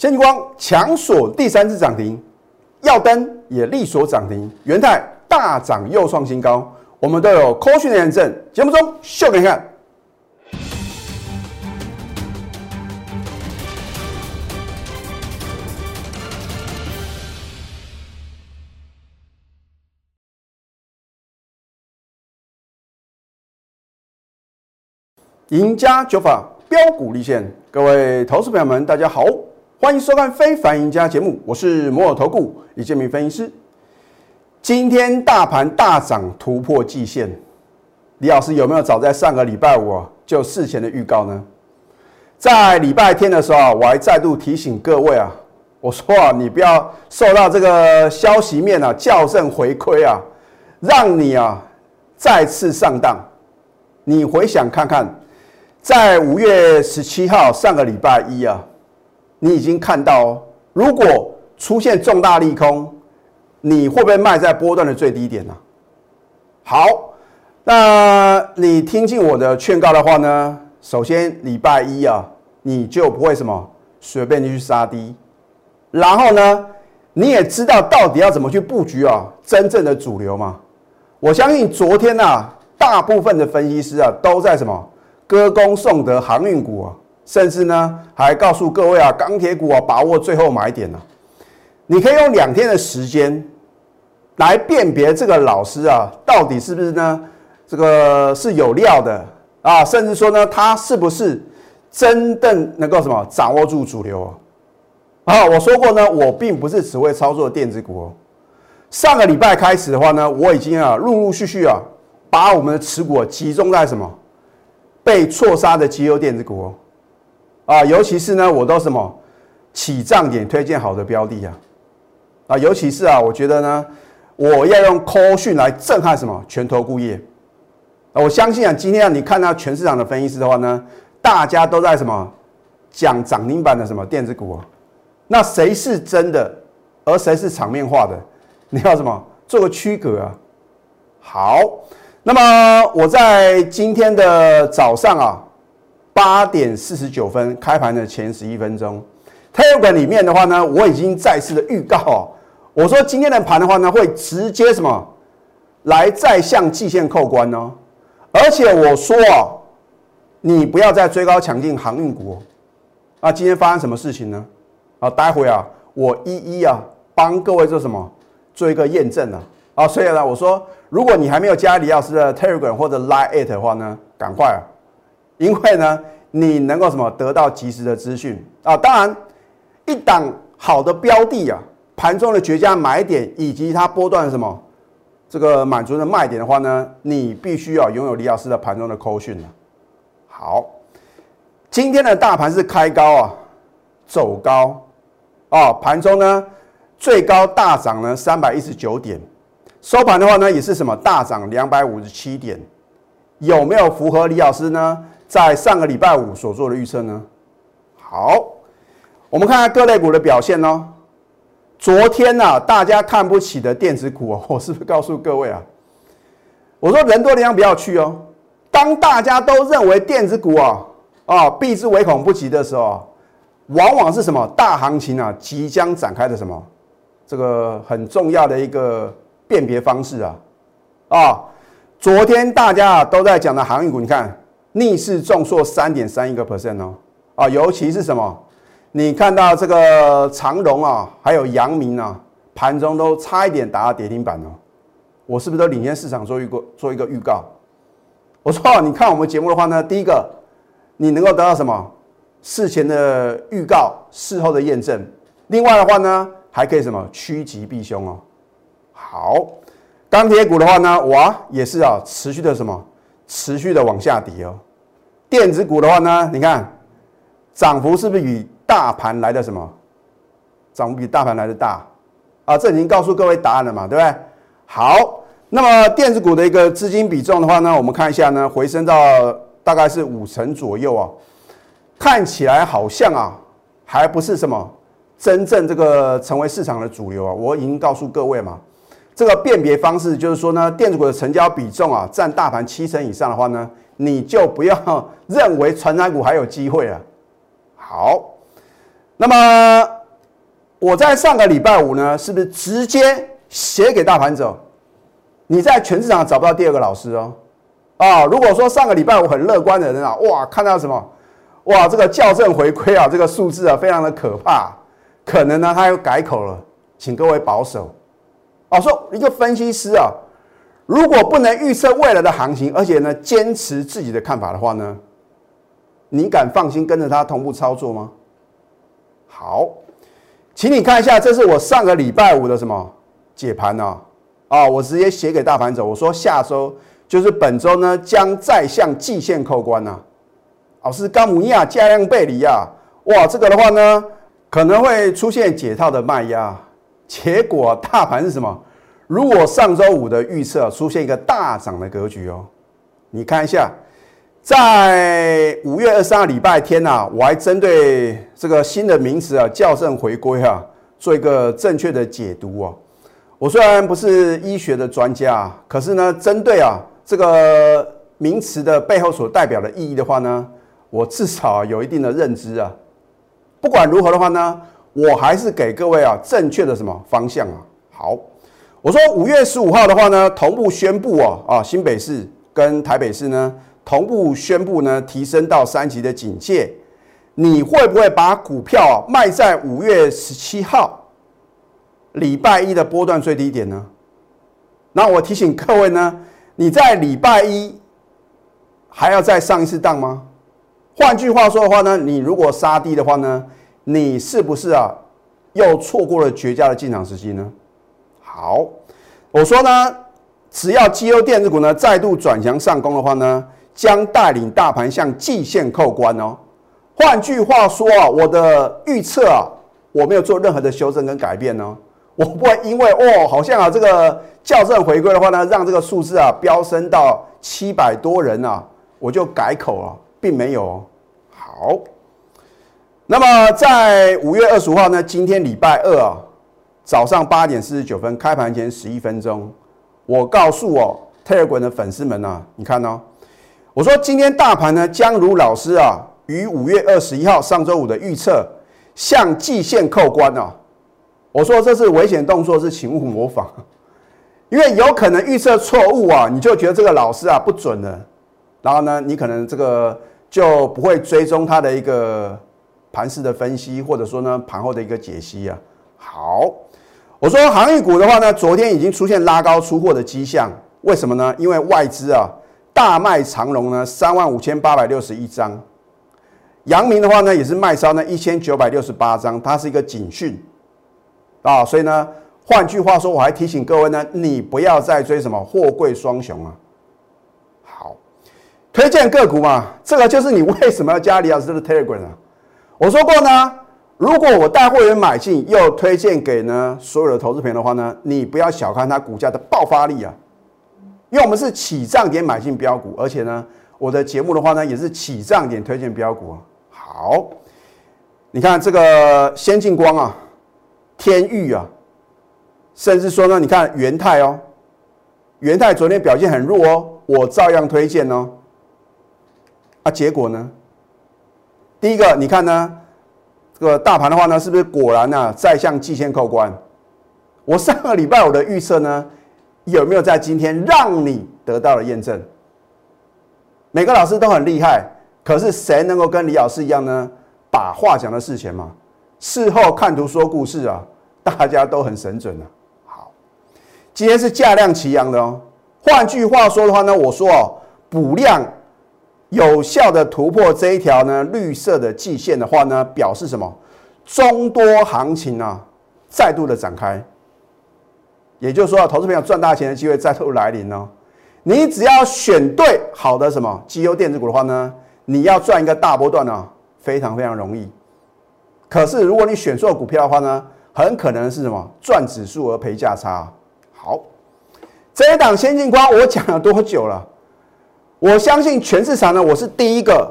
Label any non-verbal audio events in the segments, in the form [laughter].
先进光强锁第三次涨停，耀灯也力锁涨停，元泰大涨又创新高，我们都有扣讯的验证，节目中秀给你看。赢家九法标股立现，各位投资朋友们，大家好，欢迎收看《非凡赢家》节目，我是摩尔投顾李建明分析师。今天大盘大涨突破季线，李老师有没有早在上个礼拜五啊就事前的预告呢？在礼拜天的时候啊，我还再度提醒各位啊，我说啊，你不要受到这个消息面啊校正回馈啊，让你啊再次上当。你回想看看。在五月十七号上个礼拜一啊，你已经看到，哦，如果出现重大利空，你会不会卖在波段的最低点呢？好，那你听进我的劝告的话呢，首先礼拜一啊，你就不会什么随便去杀低，然后呢，你也知道到底要怎么去布局啊，真正的主流嘛。我相信昨天呐，大部分的分析师啊，都在什么？歌功颂德航运股啊，甚至呢还告诉各位啊，钢铁股啊，把握最后买点呢。你可以用两天的时间来辨别这个老师啊，到底是不是呢？这个是有料的啊，甚至说呢，他是不是真正能够什么掌握住主流啊？啊，我说过呢，我并不是只会操作电子股哦。上个礼拜开始的话呢，我已经啊陆陆续续啊把我们的持股集中在什么？被错杀的绩优电子股哦，啊，尤其是呢，我都什么起涨点推荐好的标的啊，啊，尤其是啊，我觉得呢，我要用 call 讯来震撼什么全投顾业啊，我相信啊，今天啊，你看到全市场的分析师的话呢，大家都在什么讲涨停板的什么电子股啊，那谁是真的，而谁是场面化的？[laughs] 你要什么做个区隔啊？好。那么我在今天的早上啊，八点四十九分开盘的前十一分钟，Telegram 里面的话呢，我已经再次的预告哦，我说今天的盘的话呢，会直接什么？来再向季线扣关哦，而且我说啊，你不要再追高抢进航运股哦，那，今天发生什么事情呢？啊，待会啊，我一一啊帮各位做什么？做一个验证啊。啊，所以呢，我说，如果你还没有加李老师的 Telegram 或者 Line it 的话呢，赶快啊，因为呢，你能够什么得到及时的资讯啊。当然，一档好的标的啊，盘中的绝佳买点以及它波段什么这个满足的卖点的话呢，你必须要拥有李老师的盘中的扣讯了。好，今天的大盘是开高啊，走高啊，盘中呢最高大涨呢三百一十九点。收盘的话呢，也是什么大涨两百五十七点，有没有符合李老师呢在上个礼拜五所做的预测呢？好，我们看看各类股的表现哦。昨天呢，大家看不起的电子股哦，[laughs] 我是不是告诉各位啊？我说人多力量不要去哦。当大家都认为电子股啊啊避之唯恐不及的时候，往往是什么大行情啊即将展开的什么这个很重要的一个。辨别方式啊，啊，昨天大家都在讲的航运股，你看逆势重挫三点三一个 percent 哦，啊，尤其是什么？你看到这个长荣啊，还有阳明啊，盘中都差一点打到跌停板哦。我是不是都领先市场做一个做一个预告？我说，你看我们节目的话呢，第一个你能够得到什么？事前的预告，事后的验证。另外的话呢，还可以什么趋吉避凶哦。好，钢铁股的话呢，哇，也是啊，持续的什么，持续的往下跌哦。电子股的话呢，你看涨幅是不是比大盘来的什么？涨幅比大盘来的大啊？这已经告诉各位答案了嘛，对不对？好，那么电子股的一个资金比重的话呢，我们看一下呢，回升到大概是五成左右啊，看起来好像啊，还不是什么真正这个成为市场的主流啊。我已经告诉各位嘛。这个辨别方式就是说呢，电子股的成交比重啊，占大盘七成以上的话呢，你就不要 [laughs] 认为传染股还有机会了。好，那么我在上个礼拜五呢，是不是直接写给大盘者？你在全市场找不到第二个老师哦。啊，如果说上个礼拜五很乐观的人啊，哇，看到什么？哇，这个校正回归啊，这个数字啊，非常的可怕。可能呢，他又改口了，请各位保守。哦，说一个分析师啊，如果不能预测未来的行情，而且呢坚持自己的看法的话呢，你敢放心跟着他同步操作吗？好，请你看一下，这是我上个礼拜五的什么解盘呢？啊，我直接写给大盘走，我说下周。就是本周呢，将再向季线扣关呐。哦，是冈姆尼亚加量背离呀。哇，这个的话呢，可能会出现解套的卖压。结果大盘是什么？如果上周五的预测出现一个大涨的格局哦，你看一下，在五月二三号礼拜天呐，我还针对这个新的名词啊，校正回归啊，做一个正确的解读哦。我虽然不是医学的专家，可是呢，针对啊。这个名词的背后所代表的意义的话呢，我至少有一定的认知啊。不管如何的话呢，我还是给各位啊正确的什么方向啊。好，我说五月十五号的话呢，同步宣布啊啊新北市跟台北市呢同步宣布呢提升到三级的警戒。你会不会把股票啊卖在五月十七号礼拜一的波段最低点呢？那我提醒各位呢。你在礼拜一还要再上一次当吗？换句话说的话呢，你如果杀低的话呢，你是不是啊又错过了绝佳的进场时机呢？好，我说呢，只要绩优电子股呢再度转强上攻的话呢，将带领大盘向季线扣关哦。换句话说啊，我的预测啊，我没有做任何的修正跟改变呢。我不会因为哦，好像啊这个校正回归的话呢，让这个数字啊飙升到七百多人啊，我就改口了，并没有哦。好，那么在五月二十五号呢，今天礼拜二啊，早上八点四十九分开盘前十一分钟，我告诉我 Telegram 的粉丝们啊，你看哦，我说今天大盘呢将如老师啊于五月二十一号上周五的预测，向季线扣关啊。我说这是危险动作，是请勿模仿，因为有可能预测错误啊，你就觉得这个老师啊不准了，然后呢，你可能这个就不会追踪他的一个盘势的分析，或者说呢盘后的一个解析啊。好，我说航运股的话呢，昨天已经出现拉高出货的迹象，为什么呢？因为外资啊大卖长龙呢三万五千八百六十一张，阳明的话呢也是卖超呢一千九百六十八张，它是一个警讯。啊，所以呢，换句话说，我还提醒各位呢，你不要再追什么货柜双雄啊。好，推荐个股嘛，这个就是你为什么要加李老师的 Telegram 啊？我说过呢，如果我带会员买进，又推荐给呢所有的投资朋友的话呢，你不要小看它股价的爆发力啊，因为我们是起涨点买进标股，而且呢，我的节目的话呢，也是起涨点推荐标股啊。好，你看这个先进光啊。天域啊，甚至说呢，你看元泰哦，元泰昨天表现很弱哦，我照样推荐哦。啊，结果呢？第一个，你看呢，这个大盘的话呢，是不是果然呢再向季线扣关？我上个礼拜我的预测呢，有没有在今天让你得到了验证？每个老师都很厉害，可是谁能够跟李老师一样呢？把话讲到事前嘛。事后看图说故事啊，大家都很神准啊。好，今天是价量齐扬的哦。换句话说的话呢，我说哦，补量有效的突破这一条呢绿色的季线的话呢，表示什么？中多行情啊再度的展开。也就是说啊，投资朋友赚大钱的机会再度来临哦。你只要选对好的什么绩优电子股的话呢，你要赚一个大波段呢，非常非常容易。可是，如果你选错股票的话呢，很可能是什么赚指数而赔价差。好，这一档先进光我讲了多久了？我相信全市场呢，我是第一个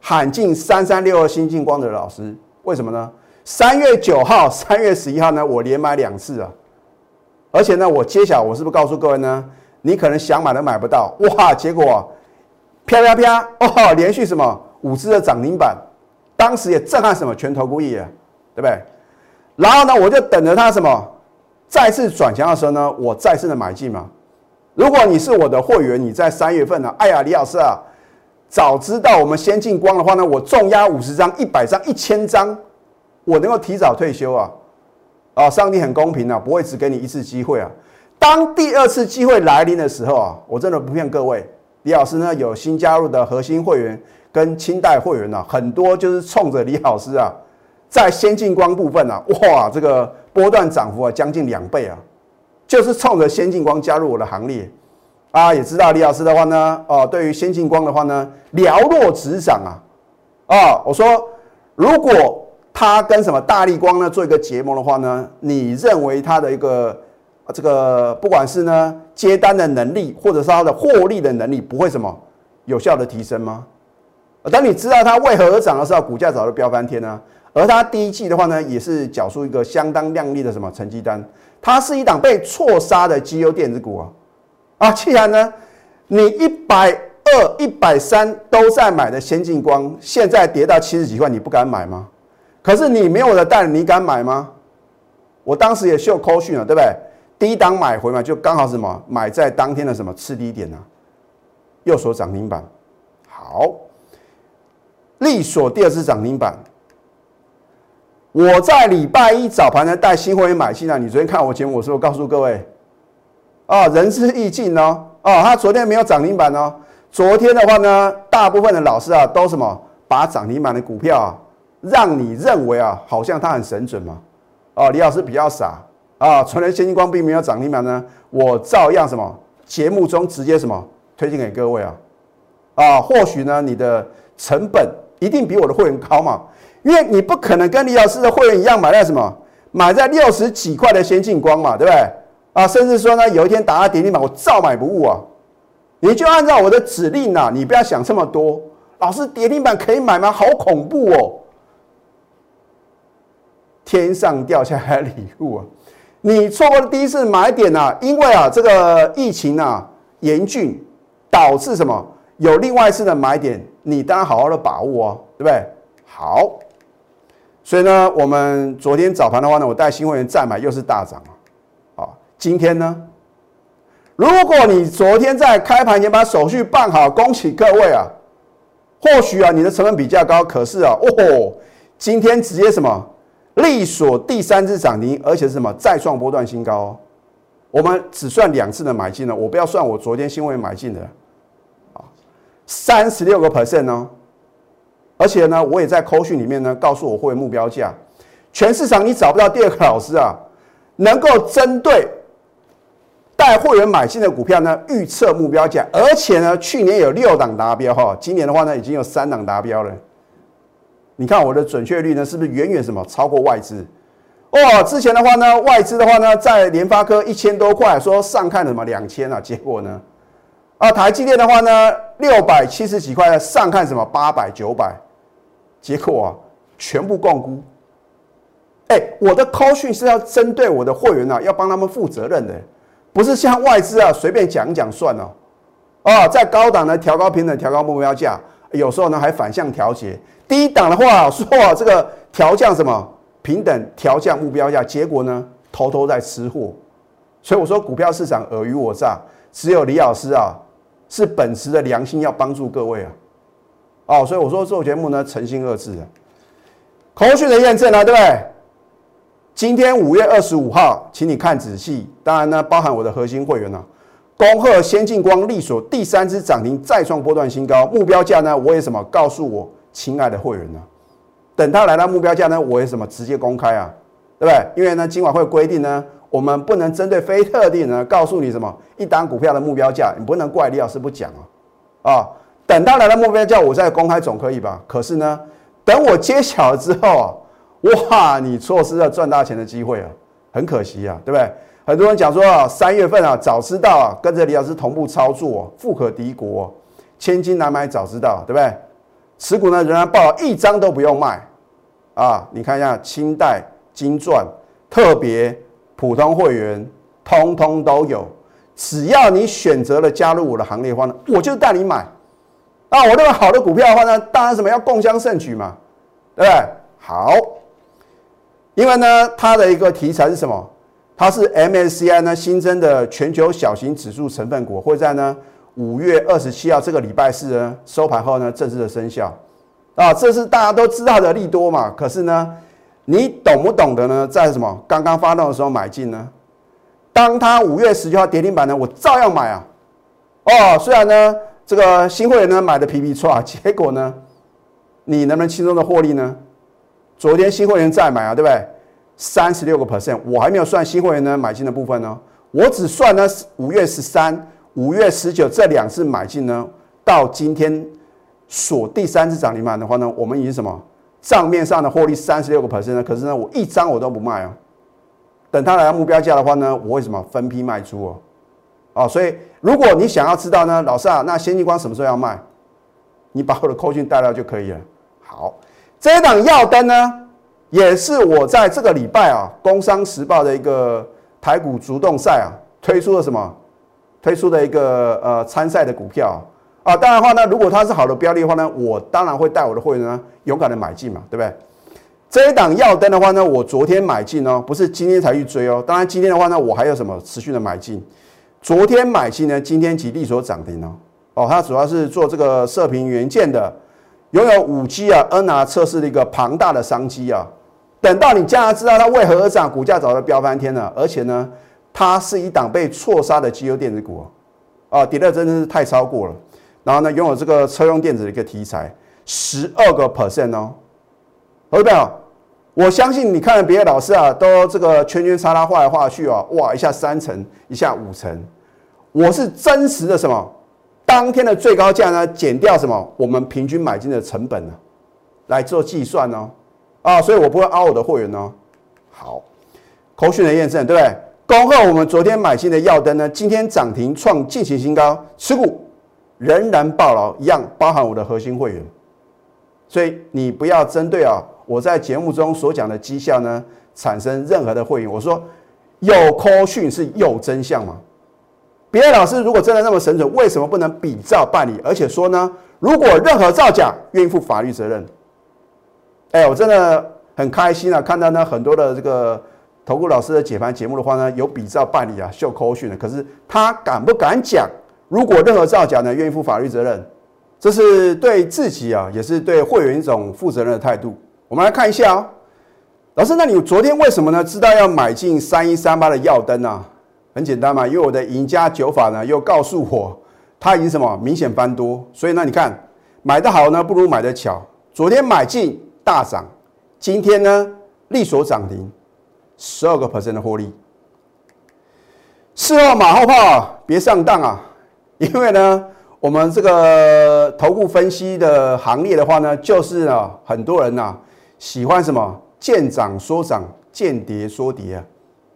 喊进三三六二新进光的老师。为什么呢？三月九号、[laughs] 三月十一号呢，我连买两次啊。而且呢，我揭晓，我是不是告诉各位呢？你可能想买都买不到哇！结果啪啪啪哦，连续什么五只的涨停板。当时也震撼什么全投顾业啊！对不对？然后呢，我就等着它什么再次转强的时候呢，我再次的买进嘛。如果你是我的会员，你在三月份呢，哎呀，李老师啊，早知道我们先进光的话呢，我重压五十张、一百张、一千张，我能够提早退休啊！啊，上帝很公平啊，不会只给你一次机会啊。当第二次机会来临的时候啊，我真的不骗各位，李老师呢有新加入的核心会员跟清代会员呢，很多就是冲着李老师啊，在先进光部分啊，哇，这个波段涨幅啊将近两倍啊。就是冲着先进光加入我的行列啊，也知道李老师的话呢，哦，对于先进光的话呢，了若指掌啊，啊，我说如果他跟什么大力光呢做一个结盟的话呢，你认为他的一个这个不管是呢接单的能力，或者是他的获利的能力，不会什么有效的提升吗？当你知道它为何而涨的时候，股价早就飙翻天了。而它第一季的话呢，也是缴出一个相当亮丽的什么成绩单。它是一档被错杀的绩优电子股啊！啊，既然呢，你一百二、一百三都在买的先进光，现在跌到七十几块，你不敢买吗？可是你没有的蛋，你敢买吗？我当时也秀扣讯了，对不对？第一档买回嘛，就刚好什么买在当天的什么次低点呢？右手涨停板，好，利索第二次涨停板。我在礼拜一早盘呢带新会员买进啊！你昨天看我节目，我是不是告诉各位啊？仁至义尽哦，哦，他昨天没有涨停板哦。昨天的话呢，大部分的老师啊都什么把涨停板的股票啊，让你认为啊，好像他很神准嘛。哦，李老师比较傻啊，纯能先进光并没有涨停板呢，我照样什么节目中直接什么推荐给各位啊啊，或许呢你的成本一定比我的会员高嘛。因为你不可能跟李老师的会员一样买在什么，买在六十几块的先进光嘛，对不对？啊，甚至说呢，有一天打到跌停板，我照买不误啊。你就按照我的指令呐，你不要想这么多。老师，跌停板可以买吗？好恐怖哦！天上掉下来礼物啊！你错过了第一次买点呐，因为啊，这个疫情啊严峻，导致什么？有另外一次的买点，你当然好好的把握哦，对不对？好。所以呢，我们昨天早盘的话呢，我带新会员再买又是大涨啊！今天呢，如果你昨天在开盘前把手续办好，恭喜各位啊！或许啊，你的成本比较高，可是啊，哦，今天直接什么力锁第三次涨停，而且是什么再创波段新高哦。我们只算两次的买进了，我不要算我昨天新会员买进的啊，三十六个 percent 哦。而且呢，我也在扣讯里面呢，告诉我会目标价。全市场你找不到第二个老师啊，能够针对带会员买进的股票呢，预测目标价。而且呢，去年有六档达标哈，今年的话呢，已经有三档达标了。你看我的准确率呢，是不是远远什么超过外资？哦，之前的话呢，外资的话呢，在联发科一千多块，说上看什么两千啊，结果呢，啊，台积电的话呢，六百七十几块，上看什么八百九百。结果啊，全部共估。哎，我的 call 讯是要针对我的会员啊，要帮他们负责任的，不是像外资啊随便讲一讲算了。哦，在高档呢调高平等、调高目标价，有时候呢还反向调节。低档的话说这个调降什么平等、调降目标价，结果呢偷偷在吃货。所以我说股票市场尔虞我诈，只有李老师啊是本职的良心要帮助各位啊。哦，所以我说做节目呢，诚信二字啊，口讯的验证啊，对不对？今天五月二十五号，请你看仔细，当然呢，包含我的核心会员呢，恭贺先进光力所第三支涨停再创波段新高，目标价呢，我也什么告诉我亲爱的会员呢？等他来到目标价呢，我也什么直接公开啊，对不对？因为呢，今晚会规定呢，我们不能针对非特定呢告诉你什么一单股票的目标价，你不能怪李老师不讲啊，啊。等他来到目标价，我再公开总可以吧？可是呢，等我揭晓了之后啊，哇，你错失了赚大钱的机会啊，很可惜啊，对不对？很多人讲说啊，三月份啊，早知道啊，跟着李老师同步操作，富可敌国，千金难买早知道，对不对？持股呢仍然报一张都不用卖啊！你看一下清代、金钻、特别、普通会员，通通都有。只要你选择了加入我的行列的话呢，我就带你买。啊，我认为好的股票的话呢，当然什么要共襄盛举嘛，对不对？好，因为呢，它的一个题材是什么？它是 MSCI 呢新增的全球小型指数成分股，会在呢五月二十七号这个礼拜四呢收盘后呢正式的生效啊，这是大家都知道的利多嘛。可是呢，你懂不懂得呢？在什么刚刚发动的时候买进呢？当它五月十九号跌停板呢，我照样买啊。哦，虽然呢这个新会员呢买的皮皮错啊，结果呢，你能不能轻松的获利呢？昨天新会员再买啊，对不对？三十六个 percent，我还没有算新会员呢买进的部分呢，我只算呢五月十三、五月十九这两次买进呢，到今天锁第三次涨停板的话呢，我们已经什么账面上的获利三十六个 percent 呢？可是呢，我一张我都不卖啊，等它来到目标价的话呢，我会什么分批卖出哦，哦，所以如果你想要知道呢，老师啊，那先进光什么时候要卖？你把我的扣讯带来就可以了。好，这一档耀灯呢？也是我在这个礼拜啊，《工商时报》的一个台股主动赛啊，推出了什么？推出的一个呃参赛的股票啊。当然的话呢，如果它是好的标的的话呢，我当然会带我的会员呢勇敢的买进嘛，对不对？这一档耀灯的话呢，我昨天买进哦，不是今天才去追哦。当然今天的话呢，我还有什么持续的买进？昨天买进呢，今天即利所涨停哦。哦，它主要是做这个射频元件的，拥有五 G 啊 NR 测试的一个庞大的商机啊。等到你将来知道它为何而涨，股价早就飙翻天了。而且呢，它是一档被错杀的绩优电子股啊，跌的真的是太超过了。然后呢，拥有这个车用电子的一个题材，十二个 percent 哦，有没有？我相信你看别的老师啊，都这个圈圈叉叉画来画去啊，哇，一下三层，一下五层。我是真实的什么？当天的最高价呢，减掉什么？我们平均买进的成本呢，来做计算哦。啊，所以我不会凹我的会员哦。好，口讯的验证，对不对？恭贺我们昨天买进的耀灯呢，今天涨停创近期新高，持股仍然爆牢，一样包含我的核心会员。所以你不要针对啊，我在节目中所讲的绩效呢，产生任何的会员。我说有口讯是有真相吗？别的老师如果真的那么神准，为什么不能比照办理？而且说呢，如果任何造假，愿意负法律责任。哎，我真的很开心啊！看到呢很多的这个投顾老师的解盘节目的话呢，有比照办理啊，秀口讯的。可是他敢不敢讲？如果任何造假呢，愿意负法律责任，这是对自己啊，也是对会员一种负责任的态度。我们来看一下啊，老师，那你昨天为什么呢？知道要买进三一三八的耀灯啊？很简单嘛，因为我的赢家九法呢又告诉我，它已经什么明显翻多，所以呢，你看买的好呢，不如买的巧。昨天买进。大涨，今天呢，利所涨停，十二个 percent 的获利。事后马后炮，别上当啊！因为呢，我们这个投顾分析的行列的话呢，就是啊，很多人呐喜欢什么见涨说涨，见跌说跌啊。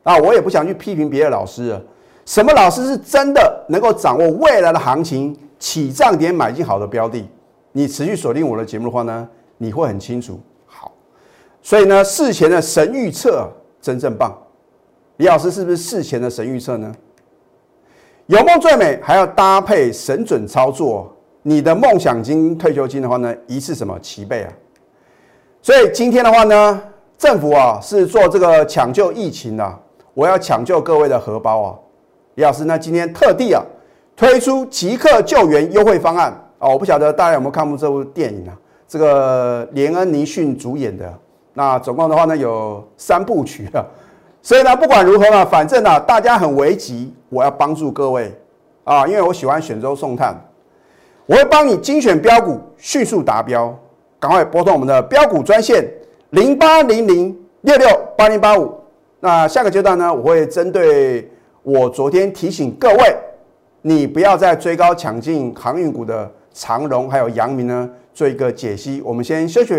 啊，我也不想去批评别的老师啊。什么老师是真的能够掌握未来的行情起涨点买进好的标的？你持续锁定我的节目的话呢？你会很清楚，好，所以呢，事前的神预测真正棒。李老师是不是事前的神预测呢？有梦最美，还要搭配神准操作。你的梦想金、退休金的话呢，一次什么齐备啊？所以今天的话呢，政府啊是做这个抢救疫情的，我要抢救各位的荷包啊。李老师呢，今天特地啊推出即刻救援优惠方案啊，我不晓得大家有没有看过这部电影啊？这个连恩尼逊主演的，那总共的话呢有三部曲啊，所以呢不管如何呢，反正呢大家很危急，我要帮助各位啊，因为我喜欢选州送炭，我会帮你精选标股，迅速达标，赶快拨通我们的标股专线零八零零六六八零八五。那下个阶段呢，我会针对我昨天提醒各位，你不要再追高抢进航运股的长荣还有阳明呢。做一个解析，我们先休息，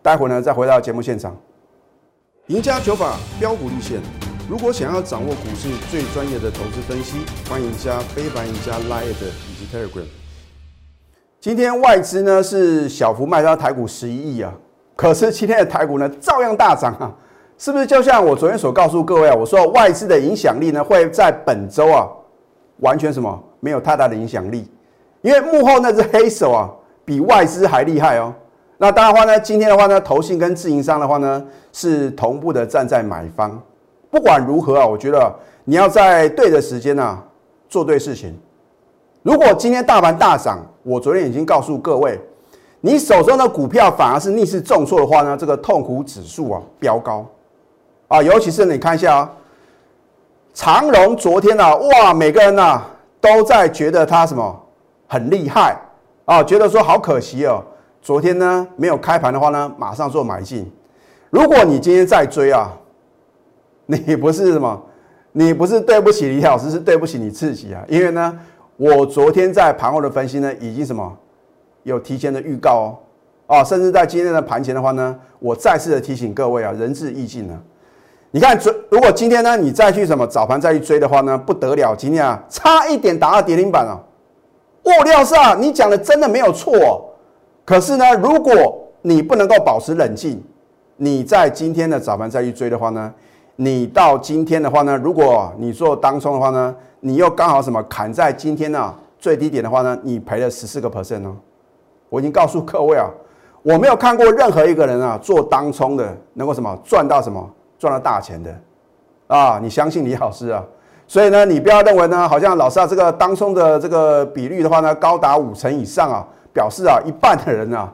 待会呢再回到节目现场。赢家九法标股立线，如果想要掌握股市最专业的投资分析，欢迎加非凡、赢家 Line 以及 Telegram。今天外资呢是小幅卖到台股十一亿啊，可是今天的台股呢照样大涨啊，是不是就像我昨天所告诉各位啊？我说外资的影响力呢会在本周啊完全什么没有太大的影响力，因为幕后那只黑手啊。比外资还厉害哦！那当然话呢，今天的话呢，投信跟自营商的话呢是同步的站在买方。不管如何啊，我觉得你要在对的时间呢做对事情。如果今天大盘大涨，我昨天已经告诉各位，你手中的股票反而是逆势重挫的话呢，这个痛苦指数啊飙高啊，尤其是你看一下啊，长荣昨天啊，哇，每个人呐都在觉得它什么很厉害啊，觉得说好可惜哦，昨天呢没有开盘的话呢，马上做买进。如果你今天再追啊，你不是什么，你不是对不起李老师，是对不起你自己啊，因为呢。我昨天在盘后的分析呢，已经什么有提前的预告哦，啊，甚至在今天的盘前的话呢，我再次的提醒各位啊，仁至义尽了。你看，如果今天呢，你再去什么早盘再去追的话呢，不得了，今天啊，差一点打到跌停板了。物料上你讲的真的没有错，可是呢，如果你不能够保持冷静，你在今天的早盘再去追的话呢，你到今天的话呢，如果你做当冲的话呢？你又刚好什么砍在今天呢最低点的话呢，你赔了十四个 percent 呢？我已经告诉各位啊，我没有看过任何一个人啊做当冲的能够什么赚到什么赚到大钱的啊！你相信李老师啊？所以呢，你不要认为呢，好像老师啊这个当冲的这个比率的话呢高达五成以上啊，表示啊一半的人啊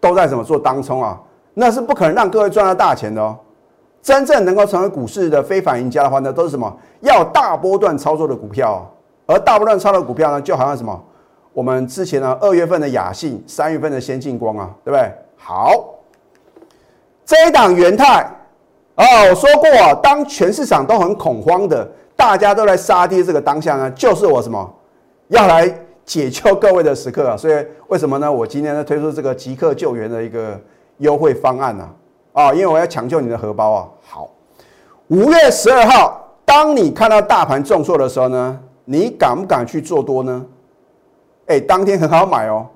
都在什么做当冲啊？那是不可能让各位赚到大钱的哦。真正能够成为股市的非凡赢家的话呢，都是什么？要大波段操作的股票，而大波段操作的股票呢，就好像什么？我们之前呢，二月份的雅信，三月份的先进光啊，对不对？好，这一档元泰哦，我说过，当全市场都很恐慌的，大家都在杀跌这个当下呢，就是我什么要来解救各位的时刻啊！所以为什么呢？我今天呢推出这个即刻救援的一个优惠方案呢？啊，啊因为我要抢救你的荷包啊！好，五月十二号，当你看到大盘重挫的时候呢，你敢不敢去做多呢？哎，当天很好买哦，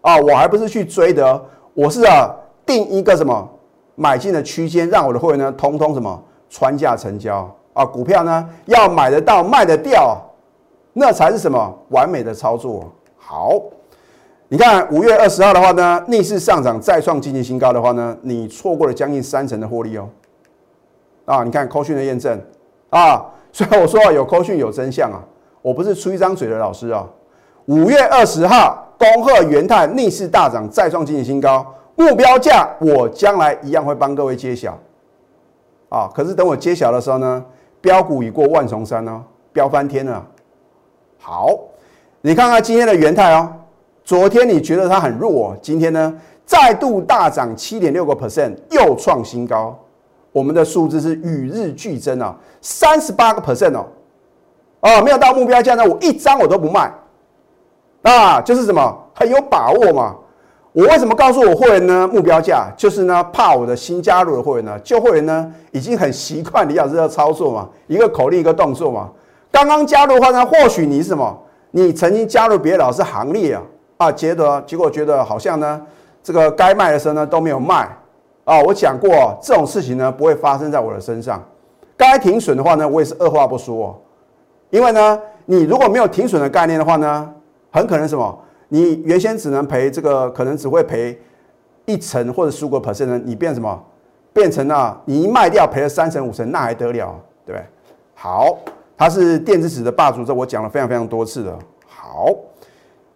啊，我还不是去追的，我是啊定一个什么买进的区间，让我的会员呢通通什么穿价成交啊，股票呢要买得到卖得掉，那才是什么完美的操作。好。你看五月二十号的话呢，逆势上涨再创经济新高的话呢，你错过了将近三成的获利哦。啊，你看扣讯的验证啊，[laughs] 所以我说啊，有扣讯有真相啊，我不是出一张嘴的老师啊。五月二十号，恭贺元泰逆势大涨再创经济新高，目标价我将来一样会帮各位揭晓。啊，可是等我揭晓的时候呢，标股已过万重山哦，飙翻天了。好，你看看今天的元泰哦。昨天你觉得它很弱，今天呢再度大涨七点六个 percent，又创新高。我们的数字是与日俱增啊，三十八个 percent 哦。哦，没有到目标价呢，我一张我都不卖。啊，就是什么很有把握嘛。我为什么告诉我会员呢？目标价就是呢，怕我的新加入的会员呢，旧会员呢已经很习惯李老师的操作嘛，一个口令一个动作嘛。刚刚加入的话呢，或许你是什么？你曾经加入别的老师行列啊。啊，觉得结果觉得好像呢，这个该卖的时候呢都没有卖啊。我讲过这种事情呢不会发生在我的身上。该停损的话呢，我也是二话不说，因为呢，你如果没有停损的概念的话呢，很可能什么，你原先只能赔这个，可能只会赔一成或者十五个 percent，你变什么，变成了你一卖掉赔了三成五成，那还得了，对不对？好，它是电子纸的霸主，这我讲了非常非常多次了。好。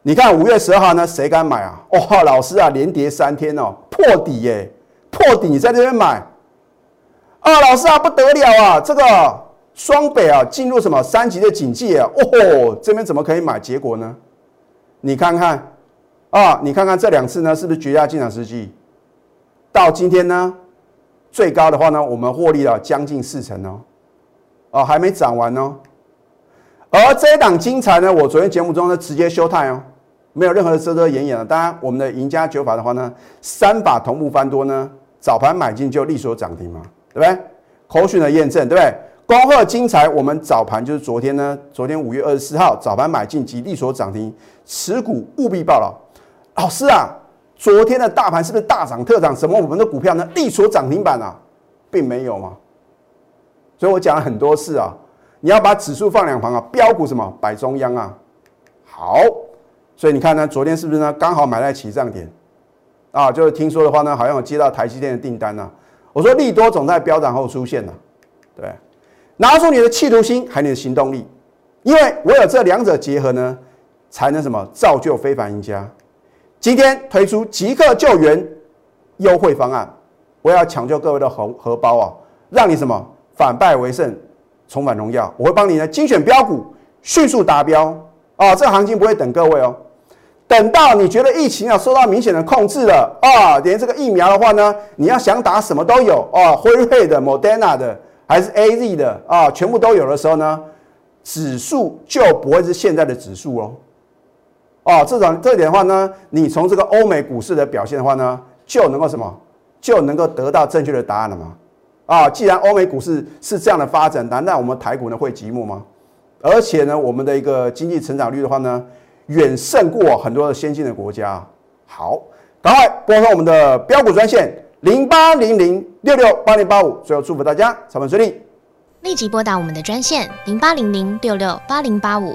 你看五月十二号呢，谁敢买啊？哇，老师啊，连跌三天哦，破底耶，破底你在这边买啊？老师啊，不得了啊！这个双北啊，进入什么三级的警戒啊？哦，这边怎么可以买？结果呢？你看看啊，你看看这两次呢，是不是绝佳进场时机？到今天呢，最高的话呢，我们获利了将近四成哦，哦，还没涨完哦。而这一档精彩呢，我昨天节目中呢直接休态哦。没有任何的遮遮掩掩了。当然，我们的赢家九法的话呢，三把同步翻多呢，早盘买进就利索涨停嘛，对不对？口讯的验证，对不对？恭贺精彩，我们早盘就是昨天呢，昨天五月二十四号早盘买进及利索涨停，持股务必报了。老师啊，昨天的大盘是不是大涨特涨？什么我们的股票呢？利索涨停板啊，并没有嘛。所以我讲了很多次啊，你要把指数放两旁啊，标股什么摆中央啊。好。所以你看呢，昨天是不是呢？刚好买在起涨点，啊，就是听说的话呢，好像有接到台积电的订单呢。我说利多总在飙涨后出现呢，对，拿出你的企图心，还有你的行动力，因为我有这两者结合呢，才能什么造就非凡赢家。今天推出即刻救援优惠方案，我要抢救各位的荷荷包啊，让你什么反败为胜，重返荣耀。我会帮你呢精选标股，迅速达标啊！这个行情不会等各位哦。等到你觉得疫情要受到明显的控制了啊，连这个疫苗的话呢，你要想打什么都有啊，辉瑞的、Moderna 的还是 A Z 的啊，全部都有的时候呢，指数就不会是现在的指数哦。哦，这种这点的话呢，你从这个欧美股市的表现的话呢，就能够什么，就能够得到正确的答案了吗？啊，既然欧美股市是这样的发展，难道我们台股呢会寂寞吗？而且呢，我们的一个经济成长率的话呢？远胜过很多的先进的国家。好，赶快拨通我们的标股专线零八零零六六八零八五。最后祝福大家操盘顺利，立即拨打我们的专线零八零零六六八零八五